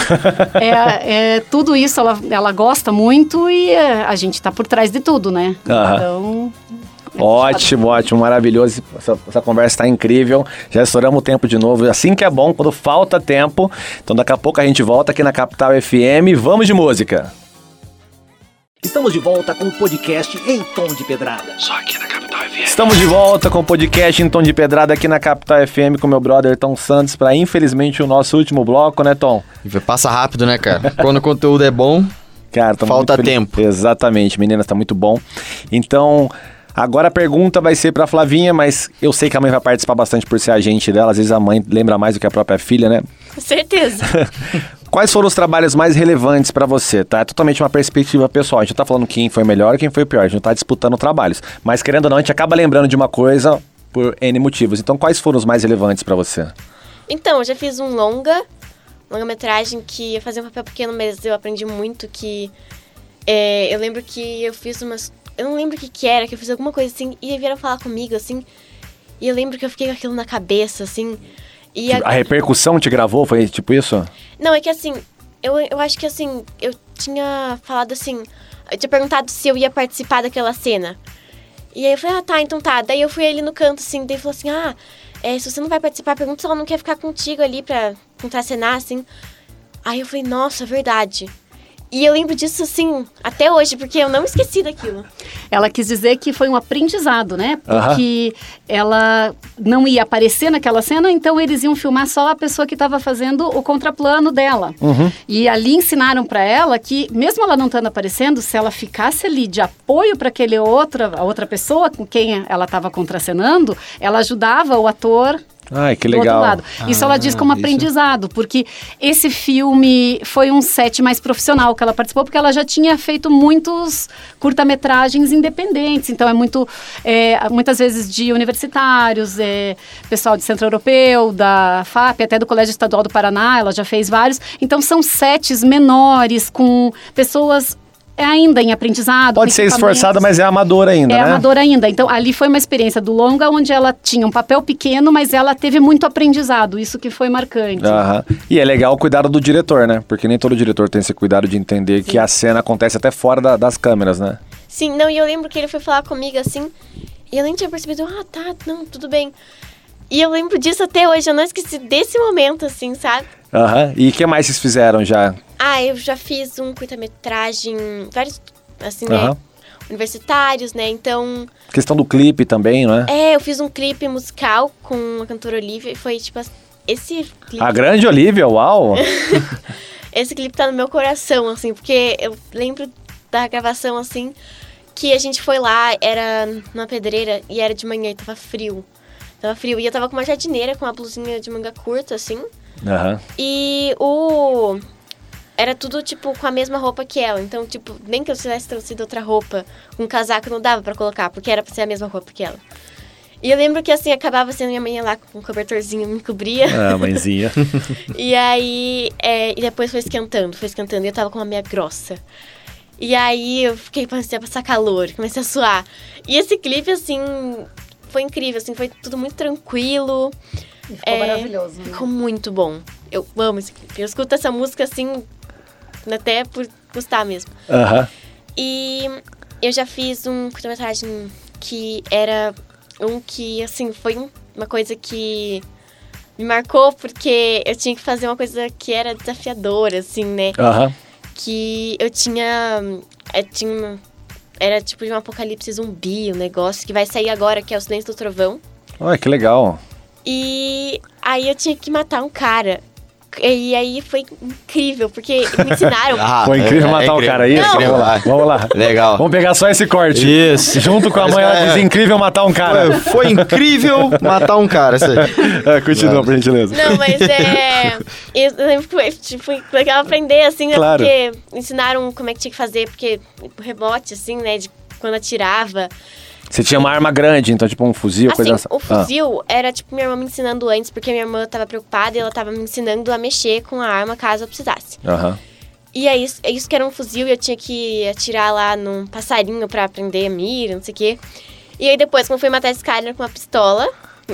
é, é, tudo isso ela, ela gosta muito e é, a gente tá por trás de tudo, né? Aham. Então. é Ótimo, ótimo, maravilhoso. Essa, essa conversa está incrível. Já estouramos o tempo de novo. Assim que é bom, quando falta tempo. Então daqui a pouco a gente volta aqui na Capital FM. Vamos de música. Estamos de volta com o podcast Em Tom de Pedrada. Estamos de volta com o podcast em tom de pedrada aqui na Capital FM com meu brother Tom Santos para infelizmente o nosso último bloco, né, Tom? Passa rápido, né, cara? Quando o conteúdo é bom, Cara, Falta tempo. Exatamente, meninas, tá muito bom. Então, agora a pergunta vai ser pra Flavinha, mas eu sei que a mãe vai participar bastante por ser agente dela. Às vezes a mãe lembra mais do que a própria filha, né? Com certeza. Quais foram os trabalhos mais relevantes pra você, tá? É totalmente uma perspectiva pessoal. A gente não tá falando quem foi melhor, quem foi pior. A gente não tá disputando trabalhos. Mas querendo ou não, a gente acaba lembrando de uma coisa por N motivos. Então, quais foram os mais relevantes pra você? Então, eu já fiz um longa, longa-metragem que eu fazia um papel pequeno, mas eu aprendi muito que... é, eu lembro que eu fiz umas... Eu não lembro o que que era, que eu fiz alguma coisa assim, e vieram falar comigo, assim, e eu lembro que eu fiquei com aquilo na cabeça, assim, e A repercussão te gravou? Foi tipo isso? Não, é que assim, eu, eu acho que assim, eu tinha falado assim, eu tinha perguntado se eu ia participar daquela cena. E aí eu falei, ah, tá, então tá. Daí eu fui ali no canto, assim, daí falou assim, ah, é, se você não vai participar, pergunta se ela não quer ficar contigo ali pra contracenar, assim. Aí eu falei, nossa, verdade. E eu lembro disso, assim, até hoje, porque eu não esqueci daquilo. Ela quis dizer que foi um aprendizado, né? Porque ela não ia aparecer naquela cena, então eles iam filmar só a pessoa que estava fazendo o contraplano dela. E ali ensinaram para ela que, mesmo ela não estando aparecendo, se ela ficasse ali de apoio para aquele outra, a outra pessoa com quem ela estava contracenando, ela ajudava o ator Ai, que legal. Isso ela diz como isso. aprendizado, porque esse filme foi um set mais profissional que ela participou, porque ela já tinha feito muitos curta-metragens independentes. Então é muito, é, muitas vezes de universitários, é, pessoal de Centro Europeu, da FAP, até do Colégio Estadual do Paraná, ela já fez vários. Então são sets menores com pessoas ainda em aprendizado. Pode ser esforçada, mas é amadora ainda, É né? amadora ainda. Então, ali foi uma experiência do longa, onde ela tinha um papel pequeno, mas ela teve muito aprendizado. Isso que foi marcante. Aham. E é legal o cuidado do diretor, né? Porque nem todo diretor tem esse cuidado de entender que a cena acontece até fora da- das câmeras, né? Sim, não, e eu lembro que ele foi falar comigo assim, e eu nem tinha percebido, ah, tá, não, tudo bem. E eu lembro disso até hoje, eu não esqueci desse momento, assim, sabe? Aham. E o que mais vocês fizeram já? Ah, eu já fiz um curta-metragem, vários, assim, né, Aham. universitários, né, então... Questão do clipe também, não é? É, eu fiz um clipe musical com a cantora Olivia, e foi, tipo, esse clipe... A grande Olivia, uau! Esse clipe tá no meu coração, assim, porque eu lembro da gravação, assim, que a gente foi lá, era numa pedreira e era de manhã e tava frio. Tava frio. E eu tava com uma jardineira, com uma blusinha de manga curta, assim. Aham. E o. Era tudo, tipo, com a mesma roupa que ela. Então, tipo, nem que eu tivesse trouxido outra roupa, um casaco não dava pra colocar, porque era pra ser a mesma roupa que ela. E eu lembro que, assim, acabava sendo minha mãe lá com um cobertorzinho, me cobria. Ah, mãezinha. E aí, é, e depois foi esquentando, foi esquentando. E eu tava com uma meia grossa. E aí eu fiquei, comecei a passar calor, comecei a suar. E esse clipe, assim, foi incrível, assim, foi tudo muito tranquilo. E ficou É, maravilhoso. né? Ficou muito bom. Eu amo esse clipe. Eu escuto essa música, assim, até por gostar mesmo. Aham. E eu já fiz um curta-metragem que era um que, assim, foi um- uma coisa que me marcou porque eu tinha que fazer uma coisa que era desafiadora, assim, né? Aham. Que eu tinha. Eu tinha era tipo de um apocalipse zumbi, um negócio que vai sair agora, que é o Silêncio do Trovão. Olha, que legal. E aí eu tinha que matar um cara. E aí foi incrível, porque me ensinaram. Ah, Foi incrível é- é matar o incrível. cara aí. Não. Vamos lá, vamos lá. Legal. Vamos pegar só esse corte. Isso. Junto com a mãe, ela diz incrível matar um cara. Foi, foi incrível matar um cara. Isso aí. É, continua, por gentileza. Não, mas é. Eu foi, tipo, legal aprender, assim, né? Claro. Porque ensinaram como é que tinha que fazer, porque o rebote, assim, né? De quando atirava. Você tinha uma arma grande, então tipo um fuzil, Assim, coisa assim. o fuzil era tipo minha irmã me ensinando antes, porque minha irmã tava preocupada e ela tava me ensinando a mexer com a arma caso eu precisasse. Ah, Aham. E é isso, é isso que era um fuzil e eu tinha que atirar lá num passarinho pra aprender a mira, não sei o quê. E aí depois, quando fui matar esse cara com uma pistola,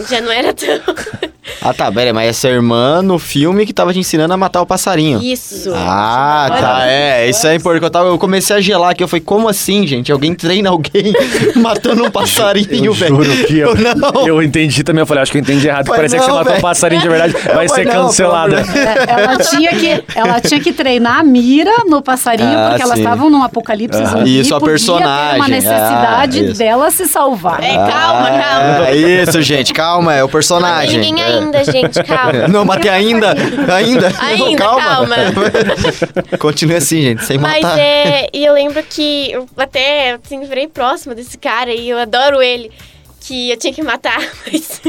já não era tão. Ah, tá, beleza, mas essa irmã no filme que tava te ensinando a matar o passarinho. Isso. Ah, tá, é, isso é importante. Eu, tava, eu comecei a gelar aqui, eu falei, como assim, gente? Alguém treina alguém matando um passarinho, Eu velho? juro que eu, não. eu entendi também. Eu falei, acho que eu entendi errado. Mas Parecia que você não, matou um velho. passarinho de verdade. Vai Mas ser não, cancelada. É, ela, tinha que, ela tinha que treinar a mira no passarinho, Ah, porque elas sim. estavam num apocalipse Ah. zumbi. Isso, a podia personagem. ter uma necessidade Ah, dela se salvar. É, calma, calma. É isso, gente, calma, é o personagem. Ninguém É. ainda, gente, calma. Não, matei ainda? Ainda? Ainda, calma. calma. Continue assim, gente, sem Mas matar. é. E eu lembro que eu até assim, virei próxima desse cara e eu adoro ele. Que eu tinha que matar, mas.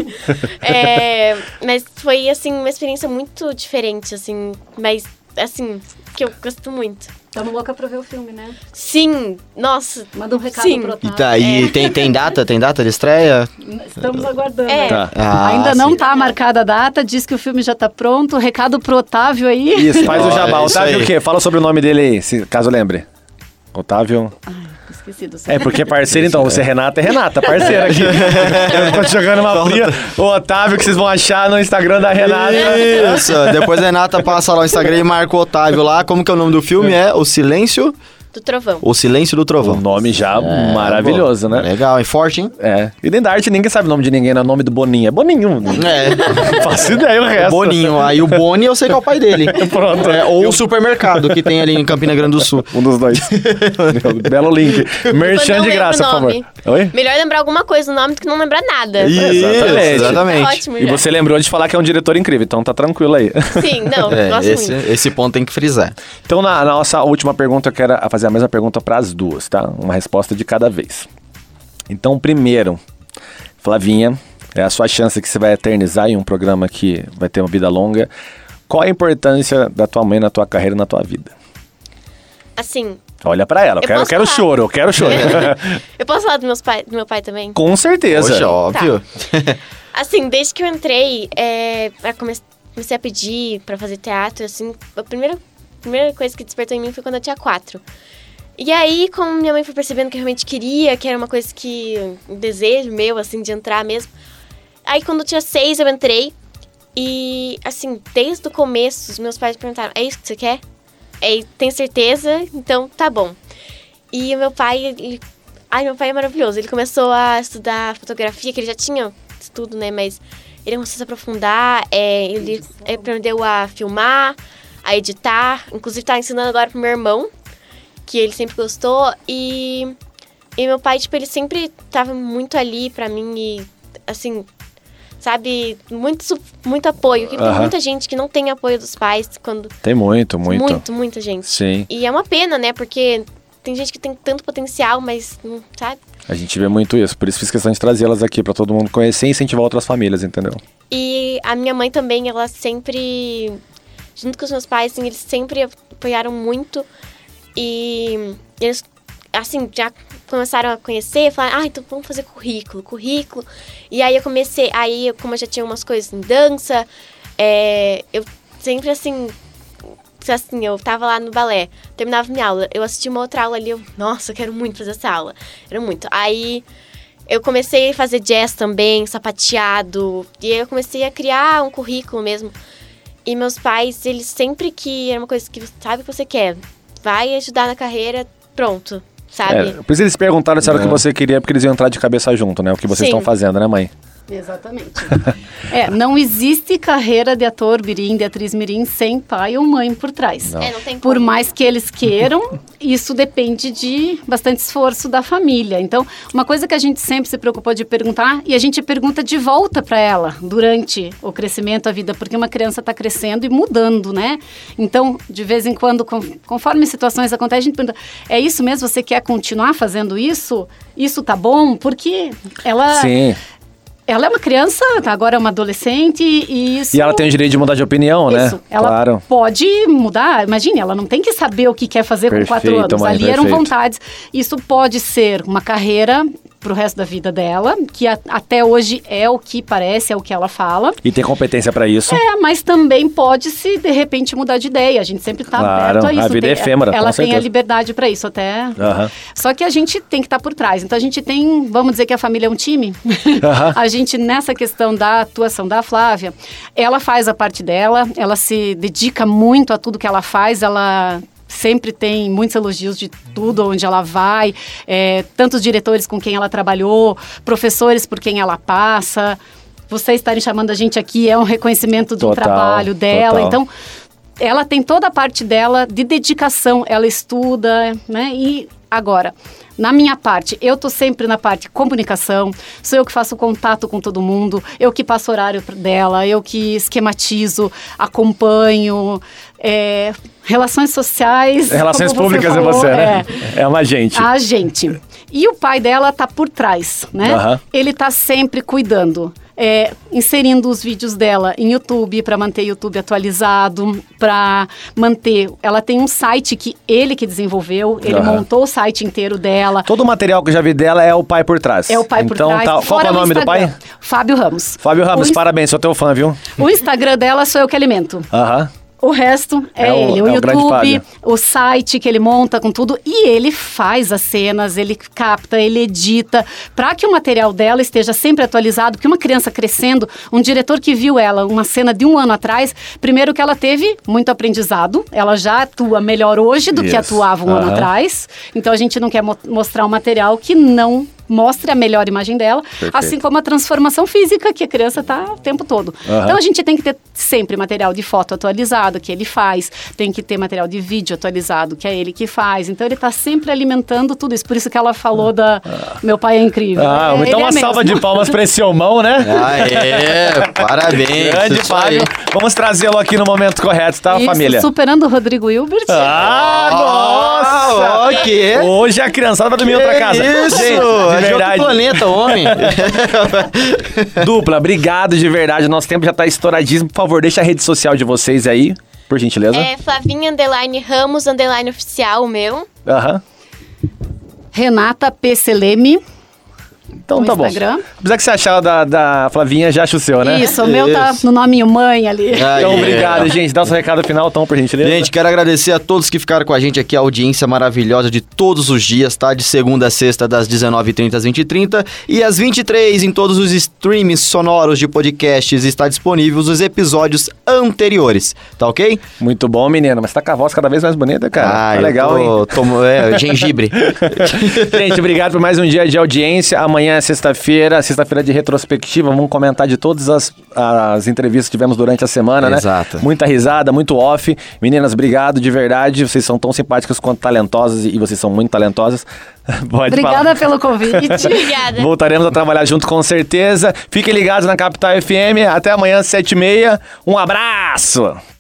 é, mas foi, assim, uma experiência muito diferente, assim. Mas, assim, que eu gosto muito. Estamos louca pra ver o filme, né? Sim, nossa. Manda um recado Sim. pro E Otávio. daí, tem, tem data? Tem data de estreia? Estamos aguardando. É. Tá. Ah, Ainda não sim. tá marcada a data, diz que o filme já tá pronto. Recado pro Otávio aí. Isso, faz o jabá. é Otávio o quê? Fala sobre o nome dele aí, se, caso lembre. Otávio. Esqueci do seu. É, porque parceiro, então, você é Renata, é Renata, parceira aqui. Eu tô jogando uma fria. O Otávio, que vocês vão achar no Instagram da Renata. Isso, depois a Renata passa lá no Instagram e marca o Otávio lá. Como que é o nome do filme? É O Silêncio? Do trovão. O Silêncio do Trovão. nome já É, maravilhoso, bom. né? Legal, e forte, hein? É. E dentro da arte ninguém sabe o nome de ninguém, né? O nome do Boninho. É Boninho. É. Não faço ideia o resto. Boninho. Aí o Boni eu sei que é o pai dele. Pronto. É, ou o supermercado que tem ali em Campina Grande do Sul. Um dos dois. Belo link. Merchan de graça, por favor. Oi? Melhor lembrar alguma coisa no nome do que não lembrar nada. Isso, Exatamente. exatamente. Ótimo, E já. você lembrou de falar que é um diretor incrível, então tá tranquilo aí. Sim, não, É, gosto esse, muito. esse ponto tem que frisar. Então, na, na nossa última pergunta, eu quero fazer a mesma pergunta para as duas, tá? Uma resposta de cada vez. Então, primeiro, Flavinha, é a sua chance que você vai eternizar em um programa que vai ter uma vida longa. Qual a importância da tua mãe na tua carreira e na tua vida? Assim, Olha pra ela, eu, Eu quero, eu quero falar? choro, eu quero choro. eu posso falar do, meus pai, do meu pai também? Com certeza. Poxa, óbvio. Assim, desde que eu entrei, é, comecei a pedir pra fazer teatro, assim, a primeira, primeira coisa que despertou em mim foi quando eu tinha quatro. E aí, como minha mãe foi percebendo que eu realmente queria, que era uma coisa que. um desejo meu, assim, de entrar mesmo. Aí, quando eu tinha seis, eu entrei. E, assim, desde o começo, os meus pais perguntaram: é isso que você quer? É, tem certeza? Então, tá bom. E o meu pai, ele... Ai, meu pai é maravilhoso. Ele começou a estudar fotografia, que ele já tinha estudo, né? Mas ele começou a se aprofundar. é, ele aprendeu a filmar, a editar. Inclusive, tá ensinando agora pro meu irmão, que ele sempre gostou. E, e meu pai, tipo, ele sempre tava muito ali pra mim e, assim... Sabe, muito, muito apoio. Tem muita gente que não tem apoio dos pais quando. Tem muito, muito. Muito, muita gente. Sim. E é uma pena, né? Porque tem gente que tem tanto potencial, mas não sabe. A gente vê muito isso, por isso fiz questão de trazê-las aqui pra todo mundo conhecer e incentivar outras famílias, entendeu? E a minha mãe também, ela sempre, junto com os meus pais, assim, eles sempre apoiaram muito. E eles, assim, já começaram a conhecer, falaram, ah, então vamos fazer currículo, currículo. E aí eu comecei, aí como eu já tinha umas coisas em dança, é, eu sempre, assim, assim, eu tava lá no balé, terminava minha aula, eu assisti uma outra aula ali, eu, nossa, eu quero muito fazer essa aula. Era muito. Aí eu comecei a fazer jazz também, sapateado, e aí eu comecei a criar um currículo mesmo. E meus pais, eles sempre que era uma coisa que sabe que você quer, vai ajudar na carreira, pronto, sabe? É, por isso eles perguntaram se era o que você queria, porque eles iam entrar de cabeça junto, né? O que vocês Sim. estão fazendo, né, mãe? Exatamente. é, não existe carreira de ator mirim, de atriz mirim, sem pai ou mãe por trás. É, não tem Por mais que eles queiram, isso depende de bastante esforço da família. Então, uma coisa que a gente sempre se preocupou de perguntar, e a gente pergunta de volta para ela durante o crescimento, a vida, porque uma criança está crescendo e mudando, né? Então, de vez em quando, com- conforme situações acontecem, a gente pergunta: é isso mesmo? Você quer continuar fazendo isso? Isso tá bom? Porque ela. Sim. Ela é uma criança, tá, agora é uma adolescente e isso. E ela tem o direito de mudar de opinião, né? Isso, ela Claro. pode mudar. Imagine, ela não tem que saber o que quer fazer com quatro Perfeito, anos. mãe, Ali eram perfeito. vontades. Isso pode ser uma carreira pro resto da vida dela, que a- até hoje é o que parece, é o que ela fala. E tem competência pra isso. É, mas também pode se de repente mudar de ideia. A gente sempre está Claro, aberto a isso. a vida é Tem- efêmera, Ela tem a certeza. liberdade para isso até. Aham. Só que a gente tem que estar por trás. Então a gente tem, vamos dizer que a família é um time. Aham. a gente nessa questão da atuação da Flávia, ela faz a parte dela, ela se dedica muito a tudo que ela faz, ela sempre tem muitos elogios de tudo onde ela vai, é, tantos diretores com quem ela trabalhou, professores por quem ela passa. Vocês estarem chamando a gente aqui é um reconhecimento do Total, trabalho dela. total. Então, ela tem toda a parte dela de dedicação, ela estuda, né? E agora, na minha parte, eu tô sempre na parte comunicação, sou eu que faço contato com todo mundo, eu que passo horário dela, eu que esquematizo, acompanho, é, relações sociais. Relações públicas falou, é você, né? é. É uma gente. A gente. E o pai dela tá por trás, né? Aham. Ele tá sempre cuidando. É, inserindo os vídeos dela em YouTube para manter o YouTube atualizado, para manter. Ela tem um site que ele que desenvolveu, ele Aham. montou o site inteiro dela. Todo o material que eu já vi dela é o pai por trás. É o pai por então, trás. Tá, qual é o nome do pai? Fábio Ramos. Fábio Ramos, o, parabéns, sou teu fã, viu? o Instagram dela sou eu que alimento. Aham. O resto é, É o- ele, o é o YouTube, Fábio. o site que ele monta com tudo e ele faz as cenas, ele capta, ele edita para que o material dela esteja sempre atualizado, porque uma criança crescendo, um diretor que viu ela uma cena de um ano atrás, primeiro que ela teve muito aprendizado, ela já atua melhor hoje do que Isso. atuava um ano Aham. atrás, então a gente não quer mo- mostrar um material que não mostre a melhor imagem dela, assim como a transformação física que a criança está o tempo todo. Aham. Então a gente tem que ter sempre material de foto atualizado que ele faz, tem que ter material de vídeo atualizado que é ele que faz. Então ele está sempre alimentando tudo isso. Por isso que ela falou da meu pai é incrível. Ah, É, então uma é salva mesmo. de palmas pra esse homão, né? Aê, parabéns. Grande. Fábio. Vamos trazê-lo aqui no momento correto, tá, Isso, família? superando o Rodrigo Hilbert. Ah, nossa! Ah, ok. Hoje a criançada vai dormir em outra Que casa. Isso, Gente, de outro verdade. planeta, homem. Dupla, obrigado de verdade. Nosso tempo já tá estouradíssimo. Por favor, deixa a rede social de vocês aí, por gentileza. É Flavinha Underline Ramos Underline Oficial, o meu. Aham. Renata P. Seleme. Então No tá bom. Instagram. Apesar que você achar da, da Flavinha, já acha o seu, né? Isso, o meu tá Isso. no nominho mãe ali. Ah, Então, yeah. obrigado, gente. Dá o seu recado final, Tom, por gentileza. Gente, quero agradecer a todos que ficaram com a gente aqui, a audiência maravilhosa de todos os dias, tá? De segunda a sexta, das 19h30 às 20h30 e às 23 em todos os streams sonoros de podcasts está disponíveis os episódios anteriores, tá ok? Muito bom, menino. Mas tá com a voz cada vez mais bonita, cara. Ah, tá eu legal, hein? tô, é, gengibre. Gente, obrigado por mais um dia de audiência. Amanhã é sexta-feira, sexta-feira de retrospectiva. Vamos comentar de todas as, as entrevistas que tivemos durante a semana, né? Exato. Muita risada, muito off. Meninas, obrigado de verdade. Vocês são tão simpáticas quanto talentosas e vocês são muito talentosas. Pode Obrigada falar. pelo convite. Obrigada. Voltaremos a trabalhar junto com certeza. Fiquem ligados na Capital FM. Até amanhã, sete e meia. Um abraço!